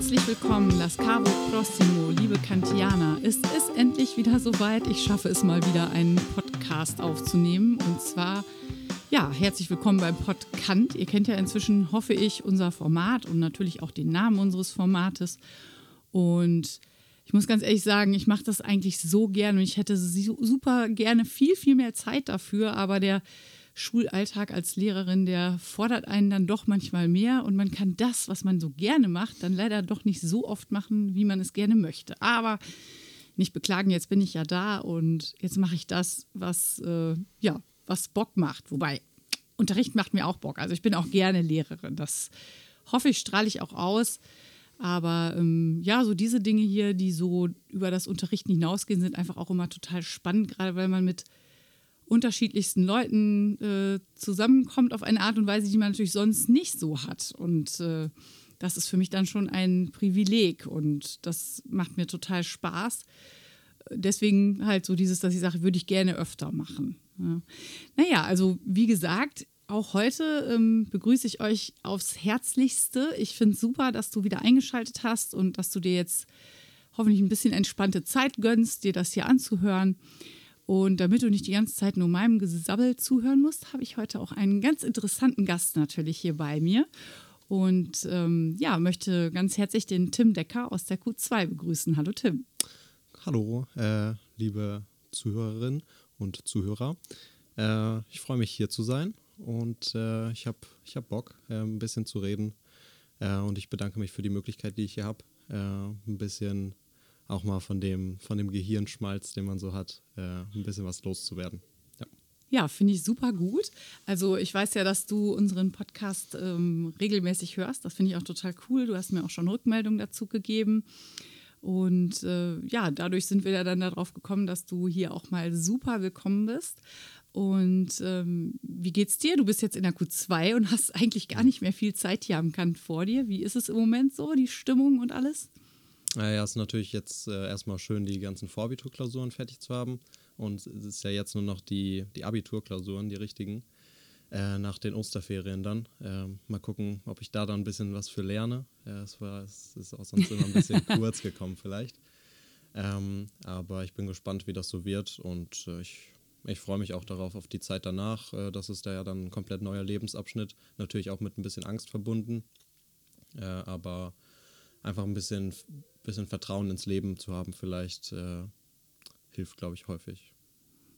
Herzlich willkommen, Las Caro Prossimo, liebe Kantianer. Es ist endlich wieder soweit. Ich schaffe es mal wieder, einen Podcast aufzunehmen. Und zwar, ja, herzlich willkommen beim Podcast. Ihr kennt ja inzwischen, hoffe ich, unser Format und natürlich auch den Namen unseres Formates. Und ich muss ganz ehrlich sagen, ich mache das eigentlich so gerne und ich hätte super gerne viel, viel mehr Zeit dafür, aber der Schulalltag als Lehrerin, der fordert einen dann doch manchmal mehr und man kann das, was man so gerne macht, dann leider doch nicht so oft machen, wie man es gerne möchte. Aber nicht beklagen, jetzt bin ich ja da und jetzt mache ich das, was, äh, ja, was Bock macht. Wobei, Unterricht macht mir auch Bock. Also ich bin auch gerne Lehrerin. Das hoffe ich, strahle ich auch aus. Aber ähm, ja, so diese Dinge hier, die so über das Unterrichten hinausgehen, sind einfach auch immer total spannend, gerade weil man mit unterschiedlichsten Leuten äh, zusammenkommt auf eine Art und Weise, die man natürlich sonst nicht so hat. Und äh, das ist für mich dann schon ein Privileg und das macht mir total Spaß. Deswegen halt so dieses, dass ich sage, würde ich gerne öfter machen. Ja. Naja, also wie gesagt, auch heute ähm, begrüße ich euch aufs Herzlichste. Ich finde es super, dass du wieder eingeschaltet hast und dass du dir jetzt hoffentlich ein bisschen entspannte Zeit gönnst, dir das hier anzuhören. Und damit du nicht die ganze Zeit nur meinem Gesabbel zuhören musst, habe ich heute auch einen ganz interessanten Gast natürlich hier bei mir. Und ähm, ja, möchte ganz herzlich den Tim Decker aus der Q2 begrüßen. Hallo Tim. Hallo, äh, liebe Zuhörerinnen und Zuhörer. Äh, ich freue mich hier zu sein und äh, ich habe ich hab Bock, äh, ein bisschen zu reden. Äh, und ich bedanke mich für die Möglichkeit, die ich hier habe, äh, ein bisschen auch mal von dem, von dem Gehirnschmalz, den man so hat, äh, ein bisschen was loszuwerden. Ja, ja finde ich super gut. Also ich weiß ja, dass du unseren Podcast ähm, regelmäßig hörst. Das finde ich auch total cool. Du hast mir auch schon Rückmeldungen dazu gegeben. Und äh, ja, dadurch sind wir ja dann darauf gekommen, dass du hier auch mal super willkommen bist. Und ähm, wie geht's dir? Du bist jetzt in der Q2 und hast eigentlich gar nicht mehr viel Zeit hier am Kant vor dir. Wie ist es im Moment so, die Stimmung und alles? Naja, es ist natürlich jetzt äh, erstmal schön, die ganzen Vorabiturklausuren fertig zu haben. Und es ist ja jetzt nur noch die, die Abiturklausuren, die richtigen, äh, nach den Osterferien dann. Äh, mal gucken, ob ich da dann ein bisschen was für lerne. es, war, es ist auch sonst immer ein bisschen kurz gekommen vielleicht. Ähm, aber ich bin gespannt, wie das so wird und äh, ich, ich freue mich auch darauf, auf die Zeit danach. Äh, das ist da ja dann ein komplett neuer Lebensabschnitt. Natürlich auch mit ein bisschen Angst verbunden. Äh, aber einfach ein bisschen, bisschen Vertrauen ins Leben zu haben, vielleicht äh, hilft, glaube ich, häufig.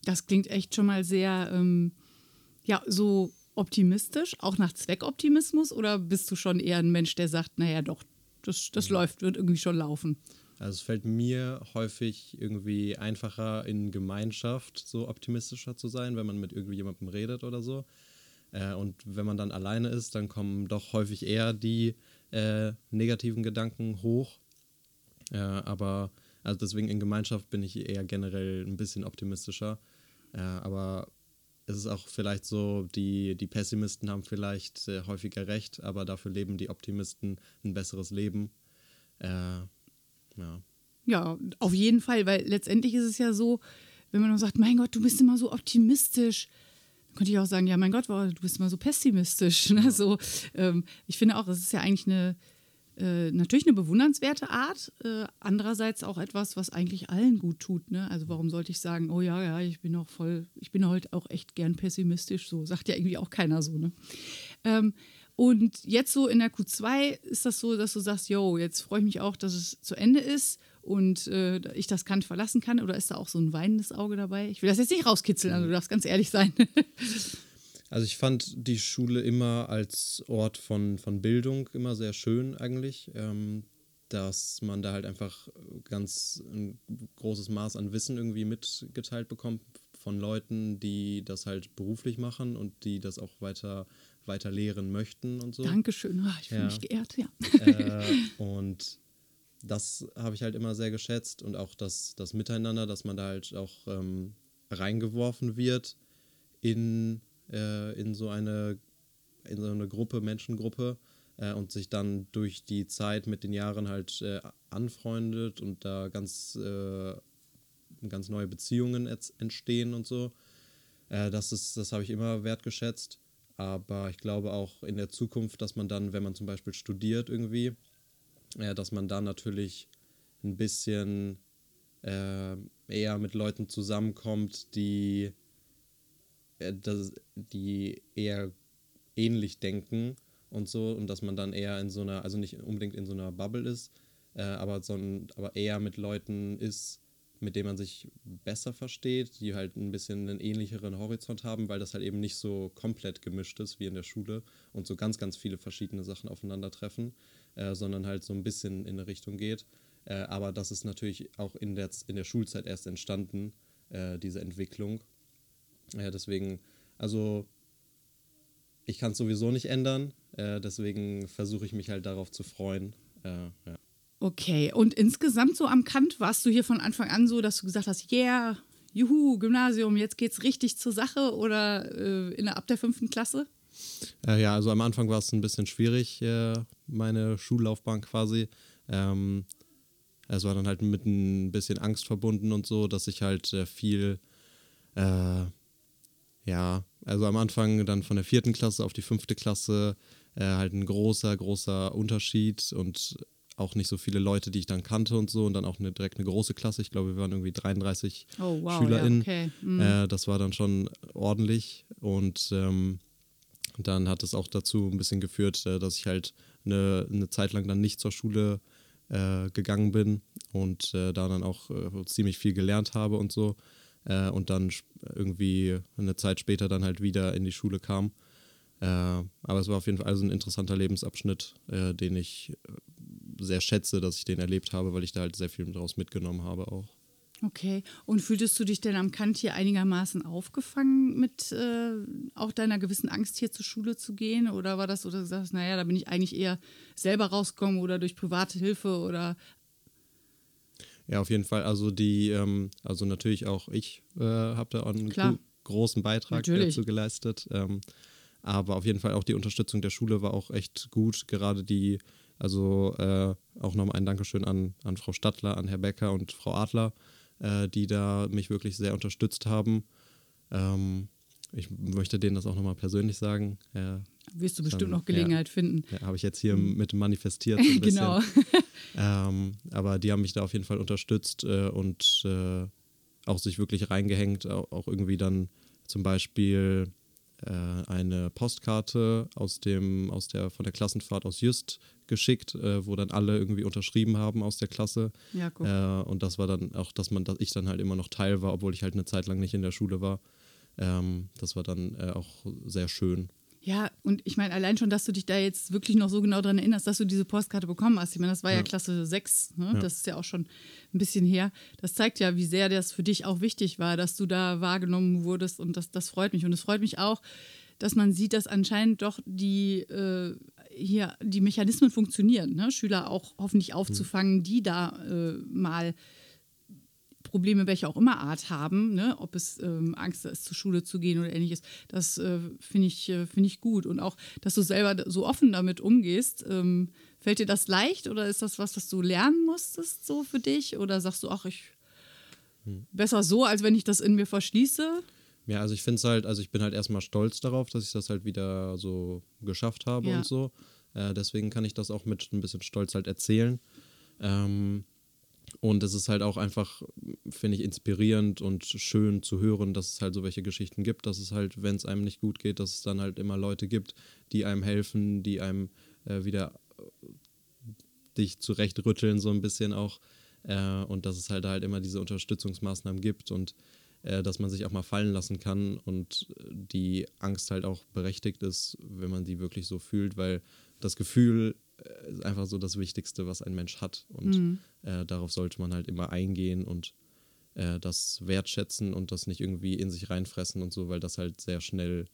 Das klingt echt schon mal sehr, ähm, ja, so optimistisch, auch nach Zweckoptimismus, oder bist du schon eher ein Mensch, der sagt, naja, doch, das, das ja. läuft, wird irgendwie schon laufen? Also es fällt mir häufig irgendwie einfacher in Gemeinschaft so optimistischer zu sein, wenn man mit irgendjemandem redet oder so. Äh, und wenn man dann alleine ist, dann kommen doch häufig eher die äh, negativen Gedanken hoch. Äh, aber also deswegen in Gemeinschaft bin ich eher generell ein bisschen optimistischer. Äh, aber es ist auch vielleicht so, die, die Pessimisten haben vielleicht äh, häufiger recht, aber dafür leben die Optimisten ein besseres Leben. Äh, ja. Ja, auf jeden Fall, weil letztendlich ist es ja so, wenn man nur sagt, mein Gott, du bist immer so optimistisch, könnte ich auch sagen, ja, mein Gott, du bist mal so pessimistisch. Ne? So, ähm, ich finde auch, es ist ja eigentlich eine, äh, natürlich eine bewundernswerte Art, äh, andererseits auch etwas, was eigentlich allen gut tut. Ne? Also warum sollte ich sagen, oh ja, ja, ich bin auch voll, ich bin heute auch echt gern pessimistisch, so sagt ja irgendwie auch keiner so. Ne? Ähm, und jetzt so in der Q2 ist das so, dass du sagst, yo, jetzt freue ich mich auch, dass es zu Ende ist und äh, ich das Kant verlassen kann? Oder ist da auch so ein weinendes Auge dabei? Ich will das jetzt nicht rauskitzeln, also du darfst ganz ehrlich sein. also ich fand die Schule immer als Ort von, von Bildung immer sehr schön eigentlich. Ähm, dass man da halt einfach ganz ein großes Maß an Wissen irgendwie mitgeteilt bekommt von Leuten, die das halt beruflich machen und die das auch weiter, weiter lehren möchten und so. Dankeschön, ah, ich fühle ja. mich geehrt, ja. Äh, und das habe ich halt immer sehr geschätzt und auch das, das Miteinander, dass man da halt auch ähm, reingeworfen wird in, äh, in, so eine, in so eine Gruppe, Menschengruppe äh, und sich dann durch die Zeit mit den Jahren halt äh, anfreundet und da ganz, äh, ganz neue Beziehungen entstehen und so. Äh, das ist, das habe ich immer wertgeschätzt. Aber ich glaube auch in der Zukunft, dass man dann, wenn man zum Beispiel studiert irgendwie, äh, dass man da natürlich ein bisschen eher mit Leuten zusammenkommt, die, äh, das, die eher ähnlich denken und so und dass man dann eher in so einer, also nicht unbedingt in so einer Bubble ist, äh, aber, so ein, aber eher mit Leuten ist, mit denen man sich besser versteht, die halt ein bisschen einen ähnlicheren Horizont haben, weil das halt eben nicht so komplett gemischt ist wie in der Schule und so ganz, ganz viele verschiedene Sachen aufeinandertreffen, äh, sondern halt so ein bisschen in eine Richtung geht. Äh, aber das ist natürlich auch in der, in der Schulzeit erst entstanden, äh, diese Entwicklung. Deswegen, also ich kann es sowieso nicht ändern, äh, deswegen versuche ich mich halt darauf zu freuen. Äh, ja. Okay, und insgesamt so am Kant warst du hier von Anfang an so, dass du gesagt hast, yeah, juhu, Gymnasium, jetzt geht's richtig zur Sache oder äh, in der, ab der fünften Klasse? Äh, ja, also am Anfang war es ein bisschen schwierig, äh, meine Schullaufbahn quasi. Ähm, es war dann halt mit ein bisschen Angst verbunden und so, dass ich halt äh, viel, äh, ja, also am Anfang dann von der vierten Klasse auf die fünfte Klasse äh, halt ein großer, großer Unterschied und auch nicht so viele Leute, die ich dann kannte und so und dann auch eine, direkt eine große Klasse. Ich glaube, wir waren irgendwie 33 oh, wow, SchülerInnen. Ja, okay. mhm. äh, das war dann schon ordentlich und ähm, dann hat es auch dazu ein bisschen geführt, äh, dass ich halt eine, eine Zeit lang dann nicht zur Schule äh, gegangen bin und äh, da dann auch äh, ziemlich viel gelernt habe und so äh, und dann irgendwie eine Zeit später dann halt wieder in die Schule kam. aber es war auf jeden Fall also ein interessanter Lebensabschnitt, den ich sehr schätze, dass ich den erlebt habe, weil ich da halt sehr viel daraus mitgenommen habe auch. Okay. Und fühltest du dich denn am Kant hier einigermaßen aufgefangen mit äh, auch deiner gewissen Angst, hier zur Schule zu gehen? Oder war das, oder du sagst, naja, da bin ich eigentlich eher selber rausgekommen oder durch private Hilfe oder. Ja, auf jeden Fall. Also die, ähm, also natürlich auch ich äh, habe da einen gro großen Beitrag dazu geleistet. Ähm, aber auf jeden Fall auch die Unterstützung der Schule war auch echt gut. Gerade die also äh, auch nochmal ein Dankeschön an, an Frau Stattler, an Herr Becker und Frau Adler, äh, die da mich wirklich sehr unterstützt haben. Ähm, ich möchte denen das auch nochmal persönlich sagen. Ja, Wirst du bestimmt dann, noch Gelegenheit ja, finden. Ja, Habe ich jetzt hier mhm. mit manifestiert. So genau. ähm, aber die haben mich da auf jeden Fall unterstützt äh, und äh, auch sich wirklich reingehängt, auch, auch irgendwie dann zum Beispiel äh, eine Postkarte aus dem, aus der, von der Klassenfahrt aus Just geschickt, äh, wo dann alle irgendwie unterschrieben haben aus der Klasse. Ja. Äh, und das war dann auch, dass man, dass ich dann halt immer noch Teil war, obwohl ich halt eine Zeit lang nicht in der Schule war. Ähm, das war dann äh, auch sehr schön. Ja, und ich meine, allein schon, dass du dich da jetzt wirklich noch so genau daran erinnerst, dass du diese Postkarte bekommen hast. Ich meine, das war ja, ja Klasse 6, ne? ja. das ist ja auch schon ein bisschen her. Das zeigt ja, wie sehr das für dich auch wichtig war, dass du da wahrgenommen wurdest und das, das freut mich. Und es freut mich auch, dass man sieht, dass anscheinend doch die äh, hier die Mechanismen funktionieren, ne? Schüler auch hoffentlich aufzufangen, die da äh, mal Probleme welcher auch immer Art haben, ne? ob es ähm, Angst ist, zur Schule zu gehen oder ähnliches, das äh, finde ich, äh, find ich gut. Und auch, dass du selber so offen damit umgehst. Ähm, fällt dir das leicht oder ist das was, was du lernen musstest so für dich? Oder sagst du, ach, ich hm. besser so, als wenn ich das in mir verschließe? Ja, also ich finde es halt, also ich bin halt erstmal stolz darauf, dass ich das halt wieder so geschafft habe ja. und so. Äh, deswegen kann ich das auch mit ein bisschen Stolz halt erzählen. Ähm, und es ist halt auch einfach, finde ich, inspirierend und schön zu hören, dass es halt so welche Geschichten gibt, dass es halt, wenn es einem nicht gut geht, dass es dann halt immer Leute gibt, die einem helfen, die einem äh, wieder äh, dich zurechtrütteln, so ein bisschen auch. Äh, und dass es halt halt immer diese Unterstützungsmaßnahmen gibt und äh, dass man sich auch mal fallen lassen kann und die Angst halt auch berechtigt ist, wenn man die wirklich so fühlt, weil das Gefühl äh, ist einfach so das Wichtigste, was ein Mensch hat. Und mhm. äh, darauf sollte man halt immer eingehen und äh, das wertschätzen und das nicht irgendwie in sich reinfressen und so, weil das halt sehr schnell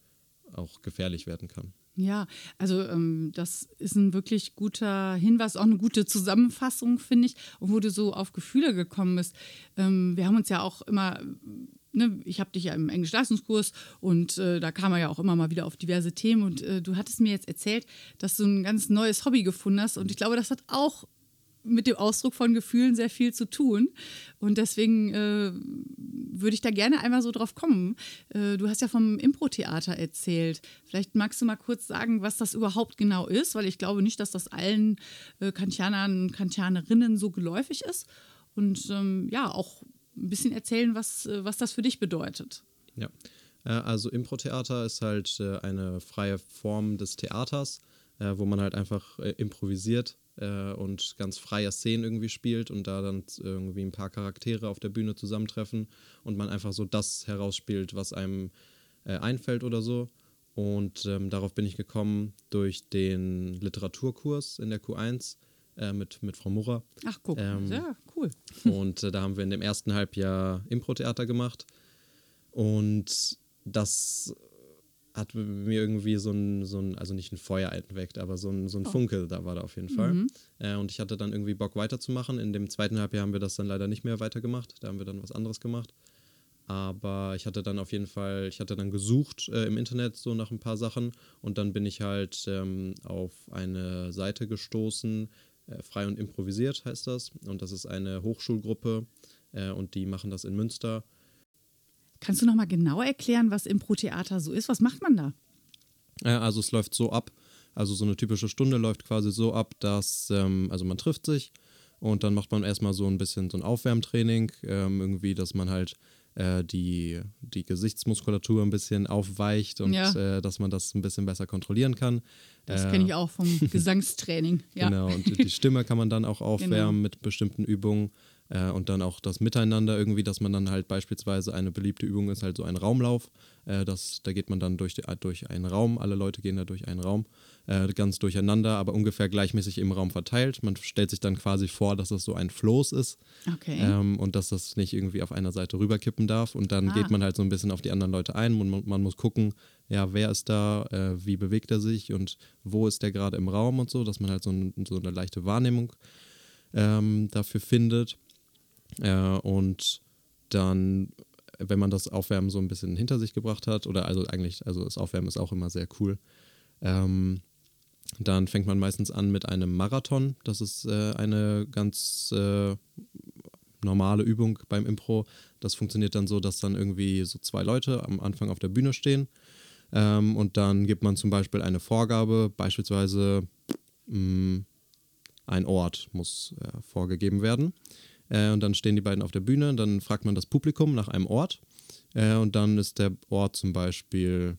auch gefährlich werden kann. Ja, also ähm, das ist ein wirklich guter Hinweis, auch eine gute Zusammenfassung, finde ich, wo du so auf Gefühle gekommen bist. Ähm, wir haben uns ja auch immer ne, ich habe dich ja im Englisch-Leistungskurs und äh, da kam er ja auch immer mal wieder auf diverse Themen und äh, du hattest mir jetzt erzählt, dass du ein ganz neues Hobby gefunden hast und ich glaube, das hat auch mit dem Ausdruck von Gefühlen sehr viel zu tun. Und deswegen äh, würde ich da gerne einmal so drauf kommen. Äh, du hast ja vom Impro-Theater erzählt. Vielleicht magst du mal kurz sagen, was das überhaupt genau ist, weil ich glaube nicht, dass das allen äh, Kantianern und Kantianerinnen so geläufig ist. Und ähm, ja, auch ein bisschen erzählen, was, äh, was das für dich bedeutet. Ja, äh, also Impro-Theater ist halt äh, eine freie Form des Theaters, wo man halt einfach improvisiert und ganz freie Szenen irgendwie spielt und da dann irgendwie ein paar Charaktere auf der Bühne zusammentreffen und man einfach so das herausspielt, was einem einfällt oder so. Und ähm, darauf bin ich gekommen durch den Literaturkurs in der Q1 äh, mit, mit Frau Murrer. Ach, guck, ähm, ja, cool. Und äh, da haben wir in dem ersten Halbjahr Impro-Theater gemacht. Und das hat mir irgendwie so ein, so ein, also nicht ein Feuer entweckt, aber so ein, so ein oh. Funke, da war da auf jeden Fall. Mhm. Äh, und ich hatte dann irgendwie Bock weiterzumachen. In dem zweiten Halbjahr haben wir das dann leider nicht mehr weitergemacht. Da haben wir dann was anderes gemacht. Aber ich hatte dann auf jeden Fall, ich hatte dann gesucht äh, im Internet so nach ein paar Sachen und dann bin ich halt ähm, auf eine Seite gestoßen, frei und improvisiert heißt das. Und das ist eine Hochschulgruppe äh, und die machen das in Münster. Kannst du noch mal genau erklären, was Impro-Theater so ist? Was macht man da? also es läuft so ab, also so eine typische Stunde läuft quasi so ab, dass, ähm, also man trifft sich und dann macht man erstmal so ein bisschen so ein Aufwärmtraining, ähm, irgendwie, dass man halt äh, die, die Gesichtsmuskulatur ein bisschen aufweicht und ja. äh, dass man das ein bisschen besser kontrollieren kann. Das äh, kenne ich auch vom Gesangstraining. Ja. Genau, und die Stimme kann man dann auch aufwärmen genau. mit bestimmten Übungen. Äh, und dann auch das Miteinander irgendwie, dass man dann halt beispielsweise eine beliebte Übung ist halt so ein Raumlauf. Äh, das, da geht man dann durch, die, durch einen Raum, alle Leute gehen da durch einen Raum, äh, ganz durcheinander, aber ungefähr gleichmäßig im Raum verteilt. Man stellt sich dann quasi vor, dass das so ein Floß ist okay. ähm, und dass das nicht irgendwie auf einer Seite rüberkippen darf. Und dann ah. geht man halt so ein bisschen auf die anderen Leute ein und man, man muss gucken, ja, wer ist da, äh, wie bewegt er sich und wo ist der gerade im Raum und so, dass man halt so, ein, so eine leichte Wahrnehmung ähm, dafür findet. Äh, und dann, wenn man das Aufwärmen so ein bisschen hinter sich gebracht hat, oder also eigentlich, also das Aufwärmen ist auch immer sehr cool, ähm, dann fängt man meistens an mit einem Marathon. Das ist äh, eine ganz äh, normale Übung beim Impro. Das funktioniert dann so, dass dann irgendwie so zwei Leute am Anfang auf der Bühne stehen. Ähm, und dann gibt man zum Beispiel eine Vorgabe, beispielsweise mh, mm, ein Ort muss äh, vorgegeben werden. Äh, und dann stehen die beiden auf der Bühne, dann fragt man das Publikum nach einem Ort. Äh, und dann ist der Ort zum Beispiel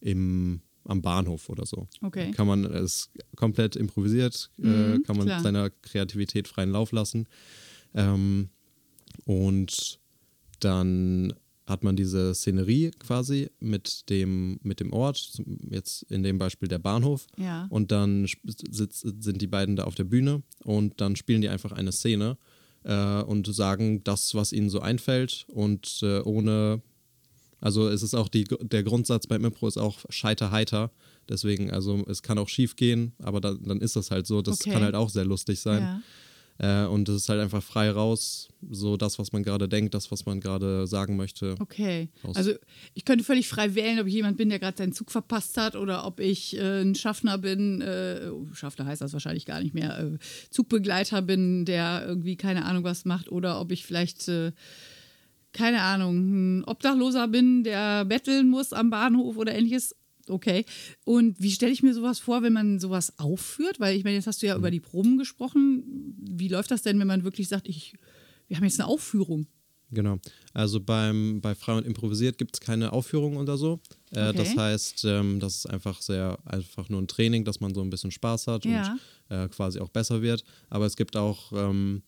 im, am Bahnhof oder so. Okay. Kann man, es komplett improvisiert, äh, mhm, kann man klar. seiner Kreativität freien Lauf lassen. Ähm, und dann hat man diese Szenerie quasi mit dem, mit dem Ort, jetzt in dem Beispiel der Bahnhof. Ja. Und dann sitz, sind die beiden da auf der Bühne und dann spielen die einfach eine Szene äh, und sagen das, was ihnen so einfällt und äh, ohne, also es ist auch die, der Grundsatz beim Impro ist auch scheiter heiter. Deswegen, also es kann auch schief gehen, aber da, dann ist das halt so. Das okay. kann halt auch sehr lustig sein. Ja. Äh, und es ist halt einfach frei raus, so das, was man gerade denkt, das, was man gerade sagen möchte. Okay. Also ich könnte völlig frei wählen, ob ich jemand bin, der gerade seinen Zug verpasst hat oder ob ich äh, ein Schaffner bin, äh, oh, Schaffner heißt das wahrscheinlich gar nicht mehr, äh, Zugbegleiter bin, der irgendwie keine Ahnung was macht oder ob ich vielleicht äh, keine Ahnung, ein Obdachloser bin, der betteln muss am Bahnhof oder ähnliches okay. Und wie stelle ich mir sowas vor, wenn man sowas aufführt? Weil ich meine, jetzt hast du ja mhm. über die Proben gesprochen. Wie läuft das denn, wenn man wirklich sagt, ich, wir haben jetzt eine Aufführung? Genau. Also beim, bei Frei und Improvisiert gibt es keine Aufführung oder so. Äh, okay. Das heißt, ähm, das ist einfach sehr einfach nur ein Training, dass man so ein bisschen Spaß hat ja. und äh, quasi auch besser wird. Aber es gibt auch ähm,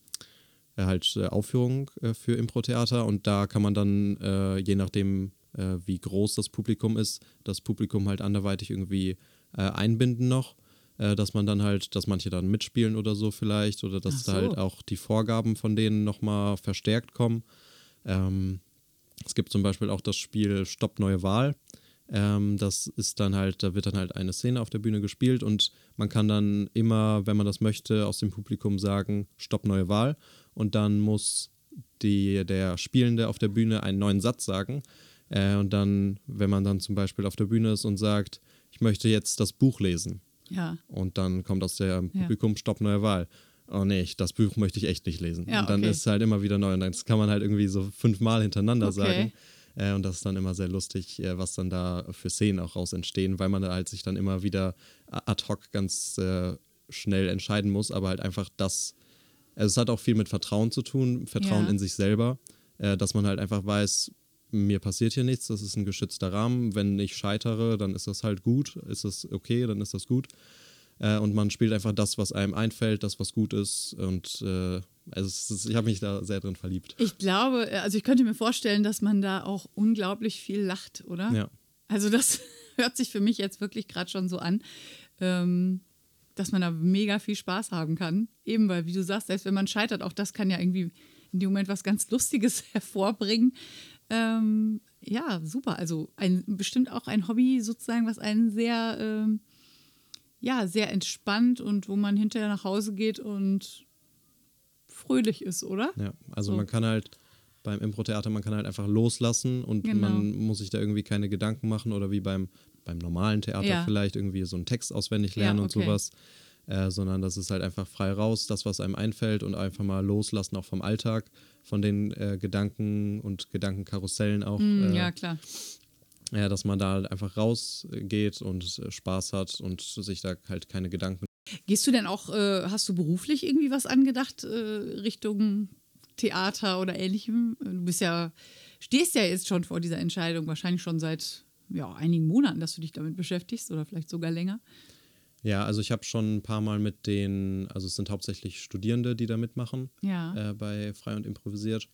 äh, halt äh, Aufführungen äh, für Impro-Theater und da kann man dann, äh, je nachdem, äh, wie groß das Publikum ist, das Publikum halt anderweitig irgendwie äh, einbinden noch. Äh, dass man dann halt, dass manche dann mitspielen oder so vielleicht, oder dass so. halt auch die Vorgaben von denen nochmal verstärkt kommen. Ähm, es gibt zum Beispiel auch das Spiel Stopp neue Wahl. Ähm, das ist dann halt, da wird dann halt eine Szene auf der Bühne gespielt und man kann dann immer, wenn man das möchte, aus dem Publikum sagen, Stopp neue Wahl. Und dann muss die, der Spielende auf der Bühne einen neuen Satz sagen. Äh, und dann, wenn man dann zum Beispiel auf der Bühne ist und sagt, ich möchte jetzt das Buch lesen. Ja. Und dann kommt aus dem Publikum ja. Stopp neue Wahl. oh nee, das Buch möchte ich echt nicht lesen. Ja, und dann okay. ist es halt immer wieder neu. Und das kann man halt irgendwie so fünfmal hintereinander Okay. sagen. Äh, und das ist dann immer sehr lustig, äh, was dann da für Szenen auch raus entstehen, weil man halt sich dann immer wieder ad hoc ganz äh, schnell entscheiden muss, aber halt einfach das, also es hat auch viel mit Vertrauen zu tun, Vertrauen Ja. in sich selber, äh, dass man halt einfach weiß, mir passiert hier nichts, das ist ein geschützter Rahmen. Wenn ich scheitere, dann ist das halt gut, ist das okay, dann ist das gut. Äh, und man spielt einfach das, was einem einfällt, das, was gut ist. Und äh, also ist, ich habe mich da sehr drin verliebt. Ich glaube, also ich könnte mir vorstellen, dass man da auch unglaublich viel lacht, oder? Ja. Also das hört sich für mich jetzt wirklich gerade schon so an, ähm, dass man da mega viel Spaß haben kann. Eben weil, wie du sagst, selbst wenn man scheitert, auch das kann ja irgendwie in dem Moment was ganz Lustiges hervorbringen. Ähm, ja, super. Also ein, bestimmt auch ein Hobby sozusagen, was einen sehr, ähm, ja, sehr entspannt und wo man hinterher nach Hause geht und fröhlich ist, oder? Ja, also So. man kann halt beim Impro-Theater, man kann halt einfach loslassen und Genau. man muss sich da irgendwie keine Gedanken machen oder wie beim, beim normalen Theater Ja. vielleicht irgendwie so einen Text auswendig Ja, lernen und okay. sowas. Äh, sondern das ist halt einfach frei raus, das, was einem einfällt und einfach mal loslassen, auch vom Alltag, von den äh, Gedanken und Gedankenkarussellen auch. Mm, äh, ja, klar. ja, dass man da halt einfach rausgeht und äh, Spaß hat und sich da halt keine Gedanken. Gehst du denn auch, äh, hast du beruflich irgendwie was angedacht äh, Richtung Theater oder ähnlichem? Du bist ja, stehst ja jetzt schon vor dieser Entscheidung, wahrscheinlich schon seit ja, einigen Monaten, dass du dich damit beschäftigst oder vielleicht sogar länger. Ja, also ich habe schon ein paar Mal mit den, also es sind hauptsächlich Studierende, die da mitmachen. Ja. äh, bei Frei und Improvisiert.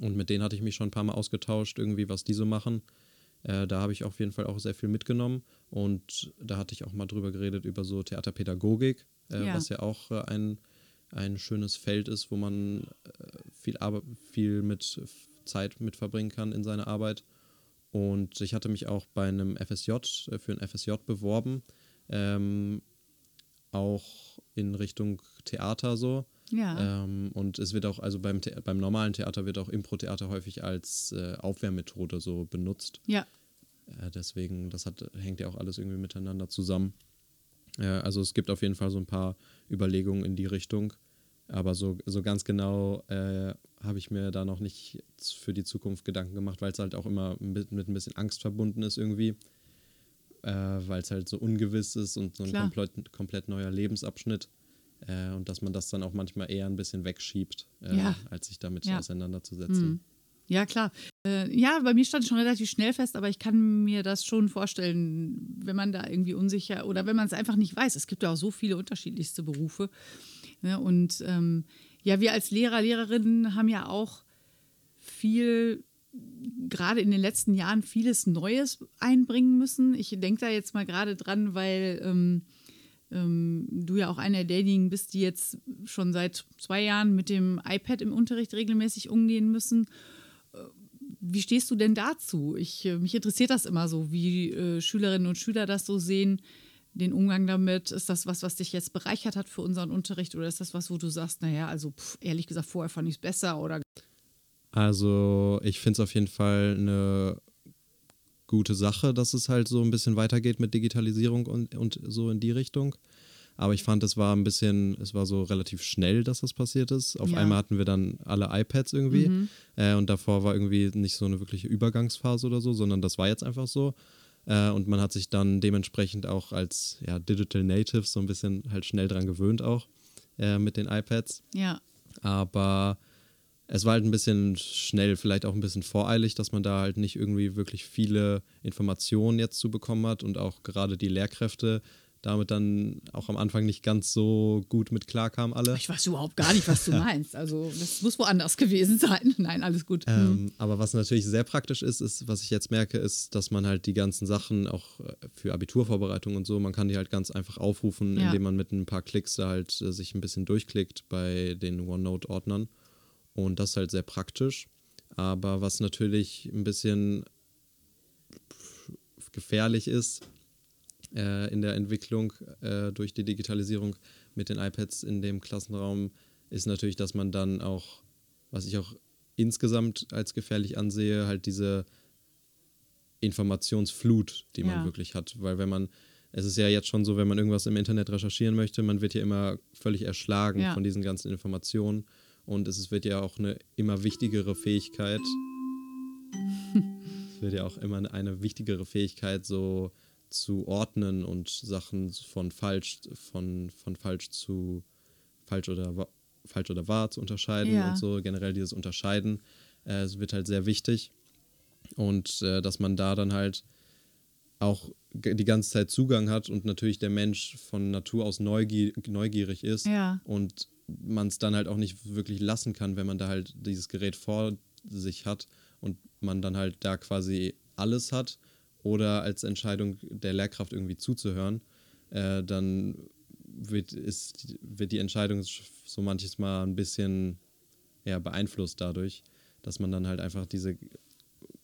Und mit denen hatte ich mich schon ein paar Mal ausgetauscht, irgendwie, was die so machen. Äh, da habe ich auf jeden Fall auch sehr viel mitgenommen. Und da hatte ich auch mal drüber geredet, über so Theaterpädagogik, äh, Ja. was ja auch äh, ein, ein schönes Feld ist, wo man äh, viel, Arbe viel mit Zeit mit verbringen kann in seiner Arbeit. Und ich hatte mich auch bei einem FSJ, äh, für ein FSJ beworben, ähm, auch in Richtung Theater so. Ja. Ähm, und es wird auch, also beim, The beim normalen Theater wird auch Impro-Theater häufig als äh, Aufwärmmethode so benutzt. ja. Äh, deswegen, das hat, hängt ja auch alles irgendwie miteinander zusammen. Äh, also es gibt auf jeden Fall so ein paar Überlegungen in die Richtung. Aber so, so ganz genau äh, habe ich mir da noch nicht für die Zukunft Gedanken gemacht, weil es halt auch immer mit, mit ein bisschen Angst verbunden ist irgendwie. Äh, weil es halt so ungewiss ist und so ein komplett, komplett neuer Lebensabschnitt. Äh, und dass man das dann auch manchmal eher ein bisschen wegschiebt, äh, Ja. als sich damit Ja. auseinanderzusetzen. Mhm. Ja, klar. Äh, ja, bei mir stand es schon relativ schnell fest, aber ich kann mir das schon vorstellen, wenn man da irgendwie unsicher oder wenn man es einfach nicht weiß. Es gibt ja auch so viele unterschiedlichste Berufe. Ne? Und ähm, ja, wir als Lehrer, Lehrerinnen haben ja auch viel, gerade in den letzten Jahren, vieles Neues einbringen müssen. Ich denke da jetzt mal gerade dran, weil ähm, ähm, du ja auch einer derjenigen bist, die jetzt schon seit zwei Jahren mit dem iPad im Unterricht regelmäßig umgehen müssen. Äh, Wie stehst du denn dazu? Ich, äh, mich interessiert das immer so, wie äh, Schülerinnen und Schüler das so sehen, den Umgang damit. Ist das was, was dich jetzt bereichert hat für unseren Unterricht oder ist das was, wo du sagst, naja, also pff, ehrlich gesagt, vorher fand ich es besser oder Also ich finde es auf jeden Fall eine gute Sache, dass es halt so ein bisschen weitergeht mit Digitalisierung und, und so in die Richtung. Aber ich fand, es war ein bisschen, es war so relativ schnell, dass das passiert ist. Auf Ja. einmal hatten wir dann alle iPads irgendwie. Mhm. Äh, und davor war irgendwie nicht so eine wirkliche Übergangsphase oder so, sondern das war jetzt einfach so. Äh, und man hat sich dann dementsprechend auch als ja, Digital Native so ein bisschen halt schnell dran gewöhnt auch äh, mit den iPads. ja, Aber es war halt ein bisschen schnell, vielleicht auch ein bisschen voreilig, dass man da halt nicht irgendwie wirklich viele Informationen jetzt zu bekommen hat und auch gerade die Lehrkräfte damit dann auch am Anfang nicht ganz so gut mit klarkamen alle. ich weiß überhaupt gar nicht, was du meinst. Also das muss woanders gewesen sein. Nein, alles gut. Mhm. Ähm, aber was natürlich sehr praktisch ist, ist, was ich jetzt merke, ist, dass man halt die ganzen Sachen auch äh, für Abiturvorbereitung und so, man kann die halt ganz einfach aufrufen, Ja. indem man mit ein paar Klicks da halt äh, sich ein bisschen durchklickt bei den OneNote-Ordnern. Und das ist halt sehr praktisch. Aber was natürlich ein bisschen gefährlich ist äh, in der Entwicklung äh, durch die Digitalisierung mit den iPads in dem Klassenraum, ist natürlich, dass man dann auch, was ich auch insgesamt als gefährlich ansehe, halt diese Informationsflut, die man Ja. wirklich hat. Weil wenn man es ist ja jetzt schon so, wenn man irgendwas im Internet recherchieren möchte, man wird ja immer völlig erschlagen Ja. von diesen ganzen Informationen. Und es wird ja auch eine immer wichtigere Fähigkeit. es wird ja auch immer eine- wichtigere Fähigkeit, so zu ordnen und Sachen von falsch, von, von falsch zu falsch oder falsch oder wahr zu unterscheiden Ja. und so. Generell dieses Unterscheiden, äh, es wird halt sehr wichtig. Und äh, dass man da dann halt auch die ganze Zeit Zugang hat und natürlich der Mensch von Natur aus neugier neugierig ist Ja. und man es dann halt auch nicht wirklich lassen kann, wenn man da halt dieses Gerät vor sich hat und man dann halt da quasi alles hat oder als Entscheidung der Lehrkraft irgendwie zuzuhören, äh, dann wird, ist, wird die Entscheidung so manches Mal ein bisschen ja, beeinflusst dadurch, dass man dann halt einfach diese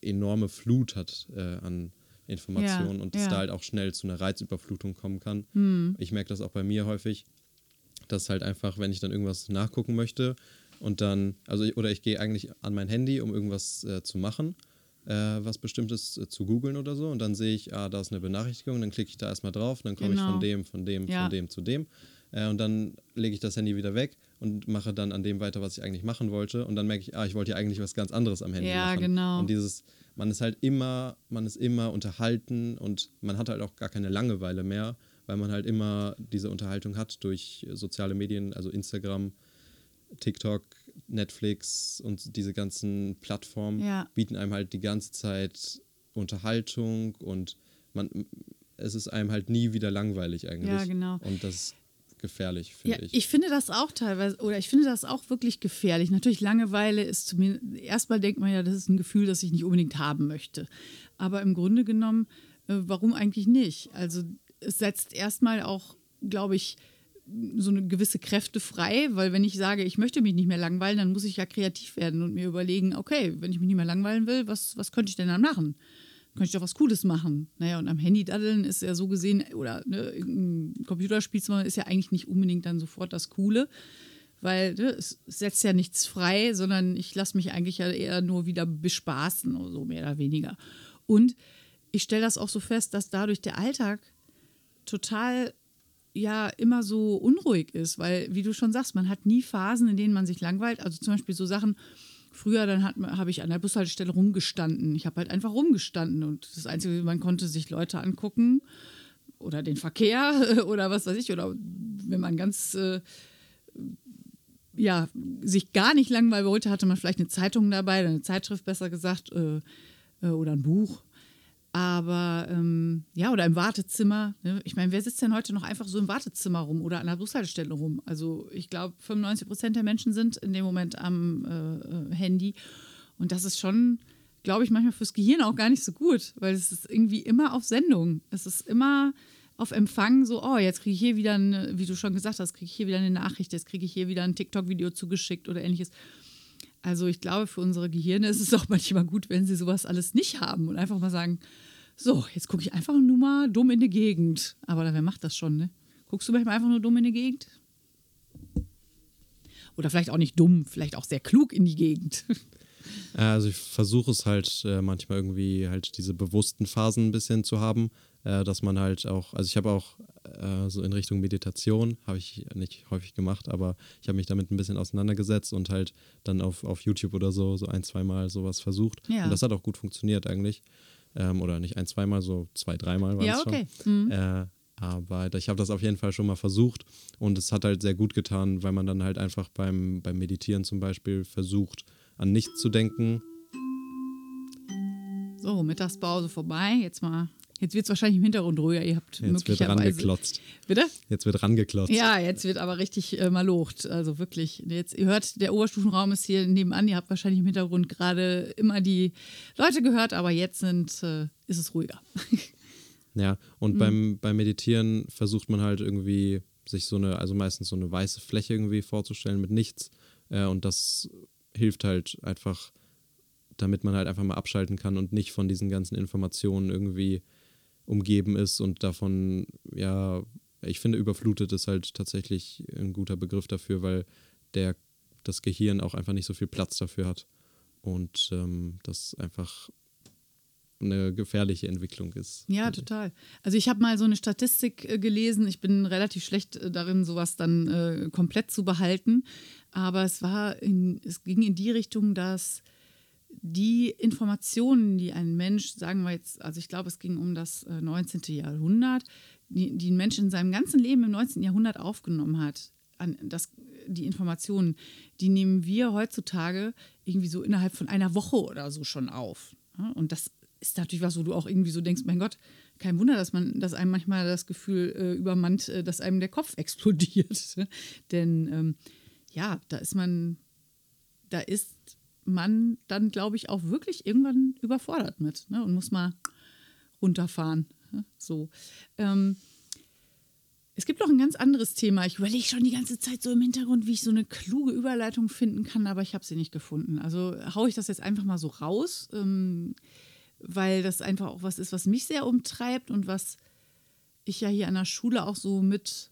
enorme Flut hat äh, an Informationen Ja, und es ja. da halt auch schnell zu einer Reizüberflutung kommen kann. Hm. Ich merke das auch bei mir häufig, dass halt einfach, wenn ich dann irgendwas nachgucken möchte und dann, also ich- oder ich gehe eigentlich an mein Handy, um irgendwas äh, zu machen, äh, was Bestimmtes äh, zu googeln oder so und dann sehe ich, ah, da ist eine Benachrichtigung, dann klicke ich da erstmal drauf, dann komme ich Genau. von dem, von dem, Ja. von dem zu dem äh, und dann lege ich das Handy wieder weg und mache dann an dem weiter, was ich eigentlich machen wollte und dann merke ich, ah, ich wollte ja eigentlich was ganz anderes am Handy Ja, machen. genau. Und dieses, man ist halt immer, man ist immer unterhalten und man hat halt auch gar keine Langeweile mehr, weil man halt immer diese Unterhaltung hat durch soziale Medien, also Instagram, TikTok, Netflix und diese ganzen Plattformen Ja. bieten einem halt die ganze Zeit Unterhaltung und man, es ist einem halt nie wieder langweilig eigentlich. Ja, genau. Und das ist gefährlich, Ja, finde ich. ich. finde das auch teilweise, oder ich finde das auch wirklich gefährlich. Natürlich, Langeweile ist zumindest, erstmal denkt man ja, das ist ein Gefühl, das ich nicht unbedingt haben möchte. Aber im Grunde genommen, äh, warum eigentlich nicht? Also es setzt erstmal auch, glaube ich, so eine gewisse Kräfte frei, weil wenn ich sage, ich möchte mich nicht mehr langweilen, dann muss ich ja kreativ werden und mir überlegen, okay, wenn ich mich nicht mehr langweilen will, was, was könnte ich denn dann machen? Könnte ich doch was Cooles machen. Naja, und am Handy daddeln ist ja so gesehen, oder ne, irgendein Computerspiel zu machen, ist ja eigentlich nicht unbedingt dann sofort das Coole, weil ne, es setzt ja nichts frei, sondern ich lasse mich eigentlich ja eher nur wieder bespaßen so, mehr oder weniger. Und ich stelle das auch so fest, dass dadurch der Alltag total ja immer so unruhig ist, weil, wie du schon sagst, man hat nie Phasen, in denen man sich langweilt. Also zum Beispiel so Sachen, früher dann habe ich an der Bushaltestelle rumgestanden. Ich habe halt einfach rumgestanden und das Einzige, man konnte sich Leute angucken oder den Verkehr oder was weiß ich, oder wenn man ganz äh, ja, sich gar nicht langweilen wollte, hatte man vielleicht eine Zeitung dabei, eine Zeitschrift besser gesagt, äh, äh, oder ein Buch. Aber ähm, ja, oder im Wartezimmer. Ne? Ich meine, wer sitzt denn heute noch einfach so im Wartezimmer rum oder an der Bushaltestelle rum? Also ich glaube, 95 Prozent der Menschen sind in dem Moment am äh, Handy. Und das ist schon, glaube ich, manchmal fürs Gehirn auch gar nicht so gut, weil es ist irgendwie immer auf Sendung. Es ist immer auf Empfang so, oh, jetzt kriege ich hier wieder, eine, wie du schon gesagt hast, kriege ich hier wieder eine Nachricht, jetzt kriege ich hier wieder ein TikTok-Video zugeschickt oder ähnliches. Also ich glaube, für unsere Gehirne ist es auch manchmal gut, wenn sie sowas alles nicht haben und einfach mal sagen, so, jetzt gucke ich einfach nur mal dumm in die Gegend. Aber wer macht das schon, ne? Guckst du manchmal einfach nur dumm in die Gegend? Oder vielleicht auch nicht dumm, vielleicht auch sehr klug in die Gegend. Also ich versuche es halt äh, manchmal irgendwie halt diese bewussten Phasen ein bisschen zu haben, äh, dass man halt auch, also ich habe auch äh, so in Richtung Meditation, habe ich nicht häufig gemacht, aber ich habe mich damit ein bisschen auseinandergesetzt und halt dann auf, auf YouTube oder so, so ein, zweimal sowas versucht. Ja. Und das hat auch gut funktioniert eigentlich. Ähm, oder nicht ein, zweimal, so zwei, dreimal war Ja, es schon. okay. Mhm. Äh, aber ich habe das auf jeden Fall schon mal versucht und es hat halt sehr gut getan, weil man dann halt einfach beim, beim Meditieren zum Beispiel versucht, an nichts zu denken. So, Mittagspause vorbei. Jetzt mal. Jetzt wird es wahrscheinlich im Hintergrund ruhiger. Ihr habt Jetzt wird rangeklotzt. Bitte? Jetzt wird rangeklotzt. Ja, jetzt wird aber richtig äh, malocht. Also wirklich. Jetzt, ihr hört, der Oberstufenraum ist hier nebenan. Ihr habt wahrscheinlich im Hintergrund gerade immer die Leute gehört, aber jetzt sind, äh, ist es ruhiger. Ja, Mhm. und beim, beim Meditieren versucht man halt irgendwie sich so eine, also meistens so eine weiße Fläche irgendwie vorzustellen mit nichts. Äh, und das hilft halt einfach, damit man halt einfach mal abschalten kann und nicht von diesen ganzen Informationen irgendwie umgeben ist und davon, ja, ich finde, überflutet ist halt tatsächlich ein guter Begriff dafür, weil der, das Gehirn auch einfach nicht so viel Platz dafür hat. Und ähm, das einfach eine gefährliche Entwicklung ist. Ja, total. Also ich habe mal so eine Statistik äh, gelesen. Ich bin relativ schlecht äh, darin, sowas dann äh, komplett zu behalten. Aber es war, in, es ging in die Richtung, dass die Informationen, die ein Mensch, sagen wir jetzt, also ich glaube, es ging um das 19. Äh, Jahrhundert, die, die ein Mensch in seinem ganzen Leben im 19. Jahrhundert aufgenommen hat, an das, die Informationen, die nehmen wir heutzutage irgendwie so innerhalb von einer Woche oder so schon auf. Und das ist natürlich was, wo du auch irgendwie so denkst, mein Gott, kein Wunder, dass man, dass einem manchmal das Gefühl äh, übermannt, äh, dass einem der Kopf explodiert. Denn ähm, ja, da ist man, da ist man dann, glaube ich, auch wirklich irgendwann überfordert mit ne? und muss mal runterfahren. Ne? So. Ähm, es gibt noch ein ganz anderes Thema. Ich überlege schon die ganze Zeit so im Hintergrund, wie ich so eine kluge Überleitung finden kann, aber ich habe sie nicht gefunden. Also haue ich das jetzt einfach mal so raus, ähm, weil das einfach auch was ist, was mich sehr umtreibt und was ich ja hier an der Schule auch so mit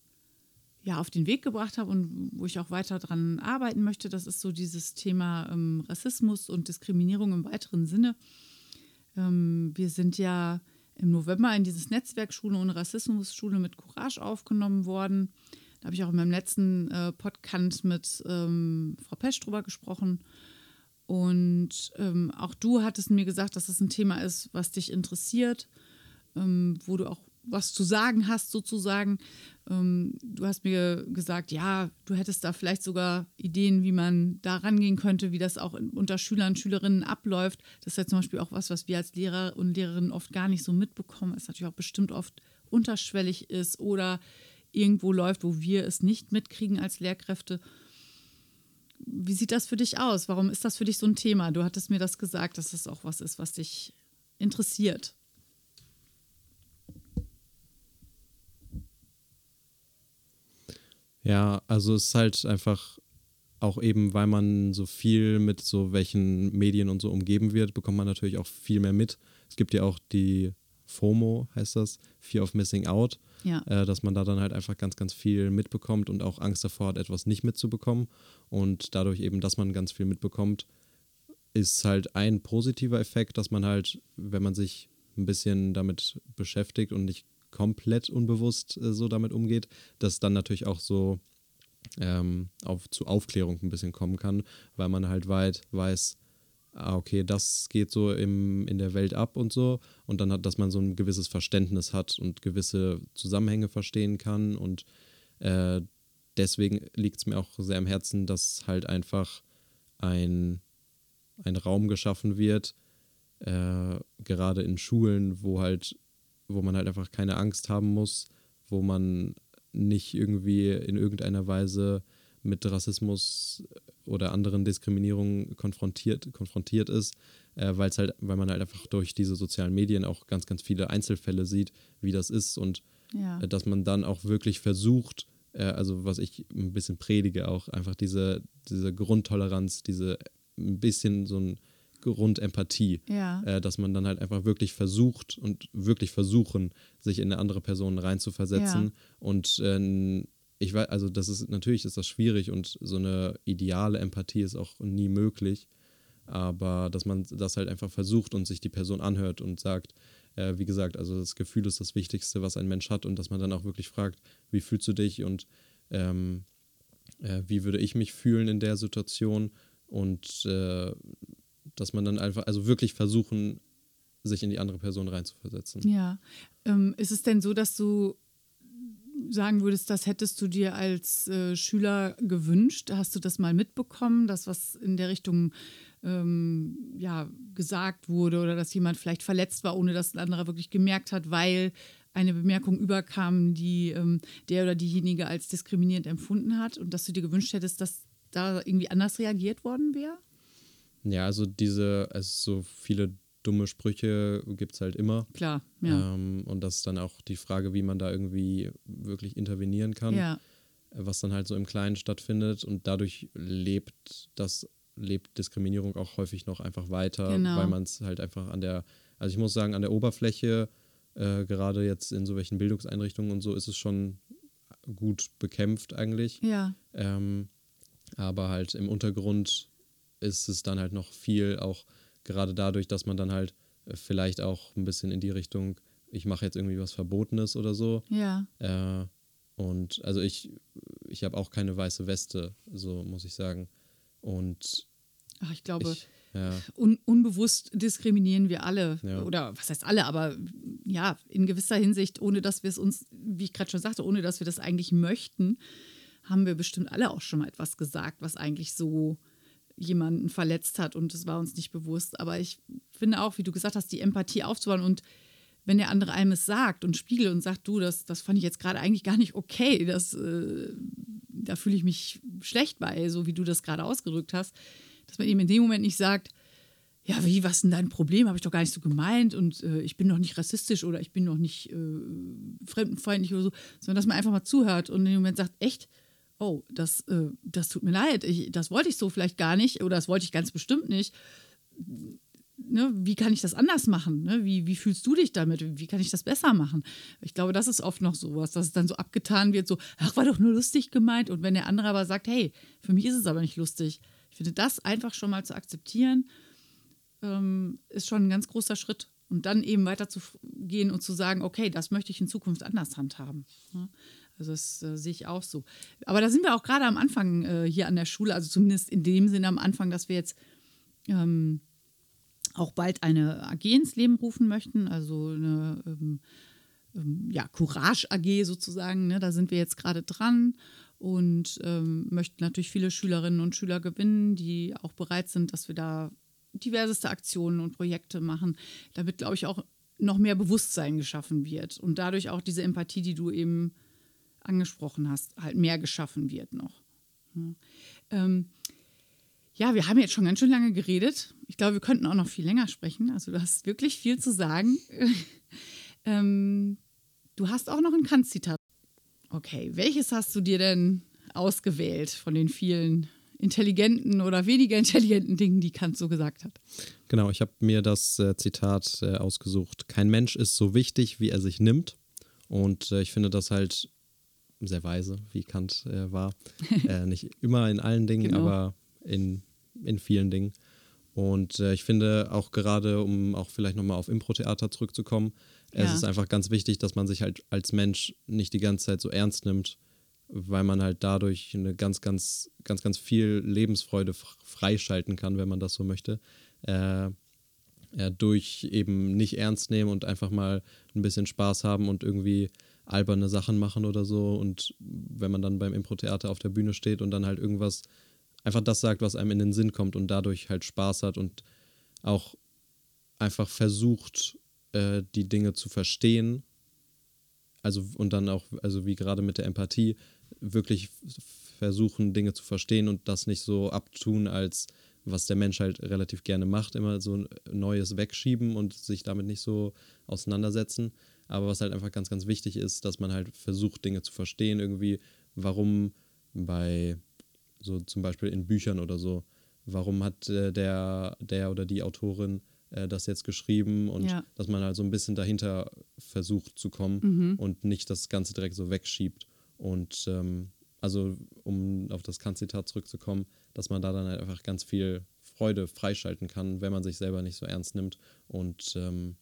ja, auf den Weg gebracht habe und wo ich auch weiter daran arbeiten möchte. Das ist so dieses Thema ähm, Rassismus und Diskriminierung im weiteren Sinne. Ähm, wir sind ja im November in dieses Netzwerk Schule ohne Rassismus, Schule mit Courage aufgenommen worden. Da habe ich auch in meinem letzten äh, Podcast mit ähm, Frau Pesch drüber gesprochen. Und ähm, auch du hattest mir gesagt, dass das ein Thema ist, was dich interessiert, ähm, wo du auch was zu sagen hast, sozusagen. Ähm, du hast mir gesagt, ja, du hättest da vielleicht sogar Ideen, wie man da rangehen könnte, wie das auch unter Schülern und Schülerinnen abläuft. Das ist ja zum Beispiel auch was, was wir als Lehrer und Lehrerinnen oft gar nicht so mitbekommen, es natürlich auch bestimmt oft unterschwellig ist oder irgendwo läuft, wo wir es nicht mitkriegen als Lehrkräfte. Wie sieht das für dich aus? Warum ist das für dich so ein Thema? Du hattest mir das gesagt, dass das auch was ist, was dich interessiert. Ja, also es ist halt einfach auch eben, weil man so viel mit so welchen Medien und so umgeben wird, bekommt man natürlich auch viel mehr mit. Es gibt ja auch die FOMO, heißt das, Fear of Missing Out, ja. äh, dass man da dann halt einfach ganz, ganz viel mitbekommt und auch Angst davor hat, etwas nicht mitzubekommen. Und dadurch eben, dass man ganz viel mitbekommt, ist halt ein positiver Effekt, dass man halt, wenn man sich ein bisschen damit beschäftigt und nicht komplett unbewusst äh, so damit umgeht, dass dann natürlich auch so ähm, auf, zu Aufklärung ein bisschen kommen kann, weil man halt weit weiß, ah, okay, das geht so im, in der Welt ab und so. Und dann hat, dass man so ein gewisses Verständnis hat und gewisse Zusammenhänge verstehen kann. Und äh, deswegen liegt es mir auch sehr am Herzen, dass halt einfach ein, ein Raum geschaffen wird, äh, gerade in Schulen, wo halt wo man halt einfach keine Angst haben muss, wo man nicht irgendwie in irgendeiner Weise mit Rassismus oder anderen Diskriminierungen konfrontiert, konfrontiert ist, äh, weil halt, weil man halt einfach durch diese sozialen Medien auch ganz, ganz viele Einzelfälle sieht, wie das ist und ja. äh, dass man dann auch wirklich versucht, äh, also was ich ein bisschen predige, auch einfach diese, diese Grundtoleranz, diese ein bisschen so ein Grundempathie, ja. äh, dass man dann halt einfach wirklich versucht und wirklich versuchen, sich in eine andere Person reinzuversetzen. Ja. Und äh, ich weiß, also das ist natürlich ist das schwierig und so eine ideale Empathie ist auch nie möglich. Aber dass man das halt einfach versucht und sich die Person anhört und sagt, äh, wie gesagt, also das Gefühl ist das Wichtigste, was ein Mensch hat und dass man dann auch wirklich fragt, wie fühlst du dich und ähm, äh, wie würde ich mich fühlen in der Situation und äh, dass man dann einfach, also wirklich versuchen, sich in die andere Person reinzuversetzen. Ja. Ähm, ist es denn so, dass du sagen würdest, das hättest du dir als äh, Schüler gewünscht? Hast du das mal mitbekommen, dass was in der Richtung ähm, ja, gesagt wurde oder dass jemand vielleicht verletzt war, ohne dass ein anderer wirklich gemerkt hat, weil eine Bemerkung überkam, die ähm, der oder diejenige als diskriminierend empfunden hat und dass du dir gewünscht hättest, dass da irgendwie anders reagiert worden wäre? Ja, also diese, also so viele dumme Sprüche gibt es halt immer. Klar, ja. Ähm, und das ist dann auch die Frage, wie man da irgendwie wirklich intervenieren kann. Ja. Was dann halt so im Kleinen stattfindet. Und dadurch lebt das, lebt Diskriminierung auch häufig noch einfach weiter, genau. weil man es halt einfach an der, also ich muss sagen, an der Oberfläche, äh, gerade jetzt in so welchen Bildungseinrichtungen und so, ist es schon gut bekämpft eigentlich. Ja. Ähm, aber halt im Untergrund ist es dann halt noch viel auch gerade dadurch, dass man dann halt äh, vielleicht auch ein bisschen in die Richtung, ich mache jetzt irgendwie was Verbotenes oder so. Ja. Äh, und also ich, ich habe auch keine weiße Weste, so muss ich sagen. Und Ach, ich glaube, ich, ja, un unbewusst diskriminieren wir alle. Ja. Oder was heißt alle, aber ja, in gewisser Hinsicht, ohne dass wir es uns, wie ich gerade schon sagte, ohne dass wir das eigentlich möchten, haben wir bestimmt alle auch schon mal etwas gesagt, was eigentlich so jemanden verletzt hat und es war uns nicht bewusst. Aber ich finde auch, wie du gesagt hast, die Empathie aufzubauen und wenn der andere einem es sagt und spiegelt und sagt, du, das, das fand ich jetzt gerade eigentlich gar nicht okay, das, äh, da fühle ich mich schlecht bei, so wie du das gerade ausgedrückt hast, dass man ihm in dem Moment nicht sagt, ja, wie, was ist denn dein Problem? Habe ich doch gar nicht so gemeint und äh, ich bin doch nicht rassistisch oder ich bin doch nicht äh, fremdenfeindlich oder so, sondern dass man einfach mal zuhört und in dem Moment sagt, echt, oh, das, äh, das tut mir leid, ich, das wollte ich so vielleicht gar nicht oder das wollte ich ganz bestimmt nicht. Ne, wie kann ich das anders machen? Ne? Wie, wie fühlst du dich damit? Wie kann ich das besser machen? Ich glaube, das ist oft noch sowas, dass es dann so abgetan wird, so, ach, war doch nur lustig gemeint. Und wenn der andere aber sagt, hey, für mich ist es aber nicht lustig. Ich finde, das einfach schon mal zu akzeptieren, ähm, ist schon ein ganz großer Schritt. Und dann eben weiter zu gehen und zu sagen, okay, das möchte ich in Zukunft anders handhaben. Ne? Das äh, sehe ich auch so. Aber da sind wir auch gerade am Anfang äh, hier an der Schule, also zumindest in dem Sinne am Anfang, dass wir jetzt ähm, auch bald eine AG ins Leben rufen möchten, also eine ähm, ähm, ja, Courage AG sozusagen. Ne? Da sind wir jetzt gerade dran und ähm, möchten natürlich viele Schülerinnen und Schüler gewinnen, die auch bereit sind, dass wir da diverseste Aktionen und Projekte machen. Da wird, glaube ich, auch noch mehr Bewusstsein geschaffen wird und dadurch auch diese Empathie, die du eben angesprochen hast, halt mehr geschaffen wird noch. Ja. Ähm, ja, wir haben jetzt schon ganz schön lange geredet. Ich glaube, wir könnten auch noch viel länger sprechen. Also du hast wirklich viel zu sagen. ähm, du hast auch noch ein Kant-Zitat. Okay, welches hast du dir denn ausgewählt von den vielen intelligenten oder weniger intelligenten Dingen, die Kant so gesagt hat? Genau, ich habe mir das äh, Zitat äh, ausgesucht. Kein Mensch ist so wichtig, wie er sich nimmt. Und äh, ich finde das halt sehr weise, wie Kant äh, war. Äh, nicht immer in allen Dingen, Genau. aber in, in vielen Dingen. Und äh, ich finde auch gerade, um auch vielleicht nochmal auf Impro-Theater zurückzukommen, es Ja. ist einfach ganz wichtig, dass man sich halt als Mensch nicht die ganze Zeit so ernst nimmt, weil man halt dadurch eine ganz, ganz, ganz, ganz viel Lebensfreude freischalten kann, wenn man das so möchte. Äh, ja, durch eben nicht ernst nehmen und einfach mal ein bisschen Spaß haben und irgendwie alberne Sachen machen oder so. Und wenn man dann beim Impro-Theater auf der Bühne steht und dann halt irgendwas, einfach das sagt, was einem in den Sinn kommt und dadurch halt Spaß hat und auch einfach versucht, äh, die Dinge zu verstehen. Also und dann auch, also wie gerade mit der Empathie, wirklich versuchen, Dinge zu verstehen und das nicht so abtun, als was der Mensch halt relativ gerne macht, immer so ein Neues wegschieben und sich damit nicht so auseinandersetzen. Aber was halt einfach ganz, ganz wichtig ist, dass man halt versucht, Dinge zu verstehen, irgendwie, warum bei so zum Beispiel in Büchern oder so, warum hat äh, der, der oder die Autorin äh, das jetzt geschrieben und Ja. dass man halt so ein bisschen dahinter versucht zu kommen Mhm. und nicht das Ganze direkt so wegschiebt. Und ähm, also, um auf das Kant-Zitat zurückzukommen, dass man da dann halt einfach ganz viel Freude freischalten kann, wenn man sich selber nicht so ernst nimmt und ähm,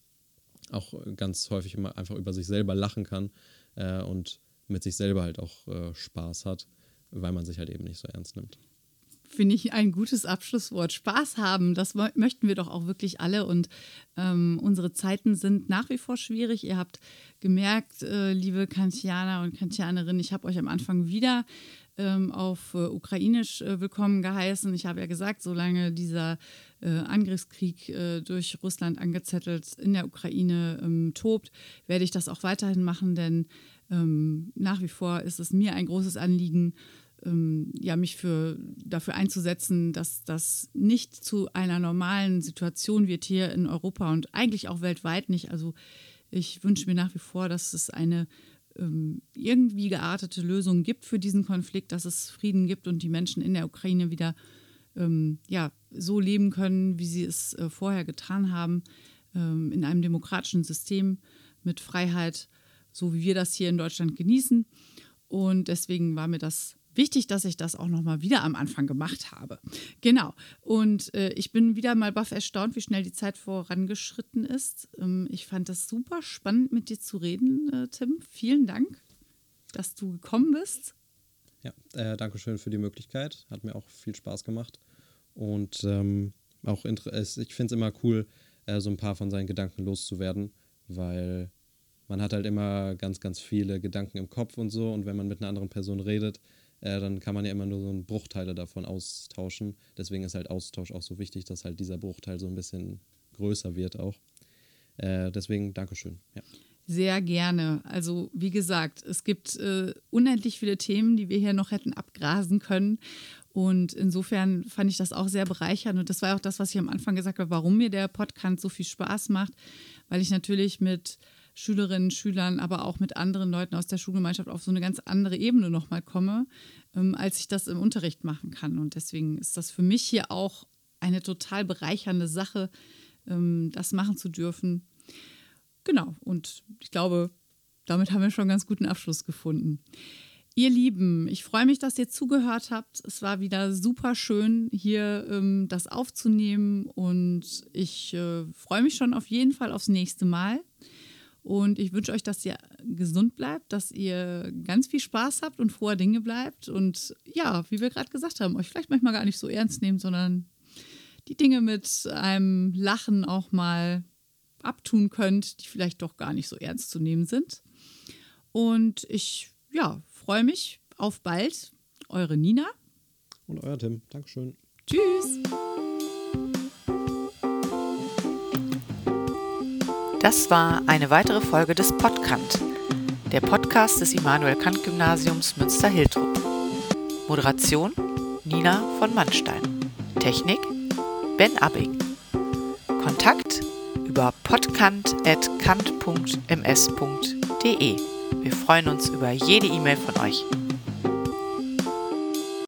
auch ganz häufig immer einfach über sich selber lachen kann äh, und mit sich selber halt auch äh, Spaß hat, weil man sich halt eben nicht so ernst nimmt. Finde ich ein gutes Abschlusswort. Spaß haben, das möchten wir doch auch wirklich alle. Und ähm, unsere Zeiten sind nach wie vor schwierig. Ihr habt gemerkt, äh, liebe Kantianer und Kantianerinnen, ich habe euch am Anfang wieder ähm, auf äh, Ukrainisch äh, willkommen geheißen. Ich habe ja gesagt, solange dieser äh, Angriffskrieg äh, durch Russland angezettelt in der Ukraine ähm, tobt, werde ich das auch weiterhin machen, denn ähm, nach wie vor ist es mir ein großes Anliegen, ähm, ja, mich für, dafür einzusetzen, dass das nicht zu einer normalen Situation wird hier in Europa und eigentlich auch weltweit nicht. Also ich wünsche mir nach wie vor, dass es eine ähm, irgendwie geartete Lösung gibt für diesen Konflikt, dass es Frieden gibt und die Menschen in der Ukraine wieder ähm, ja, so leben können, wie sie es äh, vorher getan haben, ähm, in einem demokratischen System mit Freiheit, so wie wir das hier in Deutschland genießen. Und deswegen war mir das wichtig, dass ich das auch nochmal wieder am Anfang gemacht habe. Genau. Und äh, ich bin wieder mal baff erstaunt, wie schnell die Zeit vorangeschritten ist. Ähm, ich fand das super spannend, mit dir zu reden, äh, Tim. Vielen Dank, dass du gekommen bist. Ja, äh, danke schön für die Möglichkeit. Hat mir auch viel Spaß gemacht. Und ähm, auch ich finde es immer cool, äh, so ein paar von seinen Gedanken loszuwerden, weil man hat halt immer ganz, ganz viele Gedanken im Kopf und so. Und wenn man mit einer anderen Person redet, äh, dann kann man ja immer nur so Bruchteile davon austauschen. Deswegen ist halt Austausch auch so wichtig, dass halt dieser Bruchteil so ein bisschen größer wird auch. Äh, deswegen Dankeschön. Ja. Sehr gerne. Also wie gesagt, es gibt äh, unendlich viele Themen, die wir hier noch hätten abgrasen können. Und insofern fand ich das auch sehr bereichernd. Und das war auch das, was ich am Anfang gesagt habe, warum mir der Podcast so viel Spaß macht, weil ich natürlich mit Schülerinnen, Schülern, aber auch mit anderen Leuten aus der Schulgemeinschaft auf so eine ganz andere Ebene nochmal komme, ähm, als ich das im Unterricht machen kann. Und deswegen ist das für mich hier auch eine total bereichernde Sache, ähm, das machen zu dürfen. Genau, und ich glaube, damit haben wir schon einen ganz guten Abschluss gefunden. Ihr Lieben, ich freue mich, dass ihr zugehört habt. Es war wieder super schön, hier ähm, das aufzunehmen und ich äh, freue mich schon auf jeden Fall aufs nächste Mal. Und ich wünsche euch, dass ihr gesund bleibt, dass ihr ganz viel Spaß habt und froher Dinge bleibt und ja, wie wir gerade gesagt haben, euch vielleicht manchmal gar nicht so ernst nehmt, sondern die Dinge mit einem Lachen auch mal abtun könnt, die vielleicht doch gar nicht so ernst zu nehmen sind. Und ich ja, freue mich auf bald. Eure Nina. Und euer Tim. Dankeschön. Tschüss. Das war eine weitere Folge des Podkant, der Podcast des Immanuel Kant Gymnasiums Münster-Hiltrup. Moderation Nina von Mannstein. Technik Ben Abbing. Kontakt über podkant.kant.ms.de. Wir freuen uns über jede E-Mail von euch.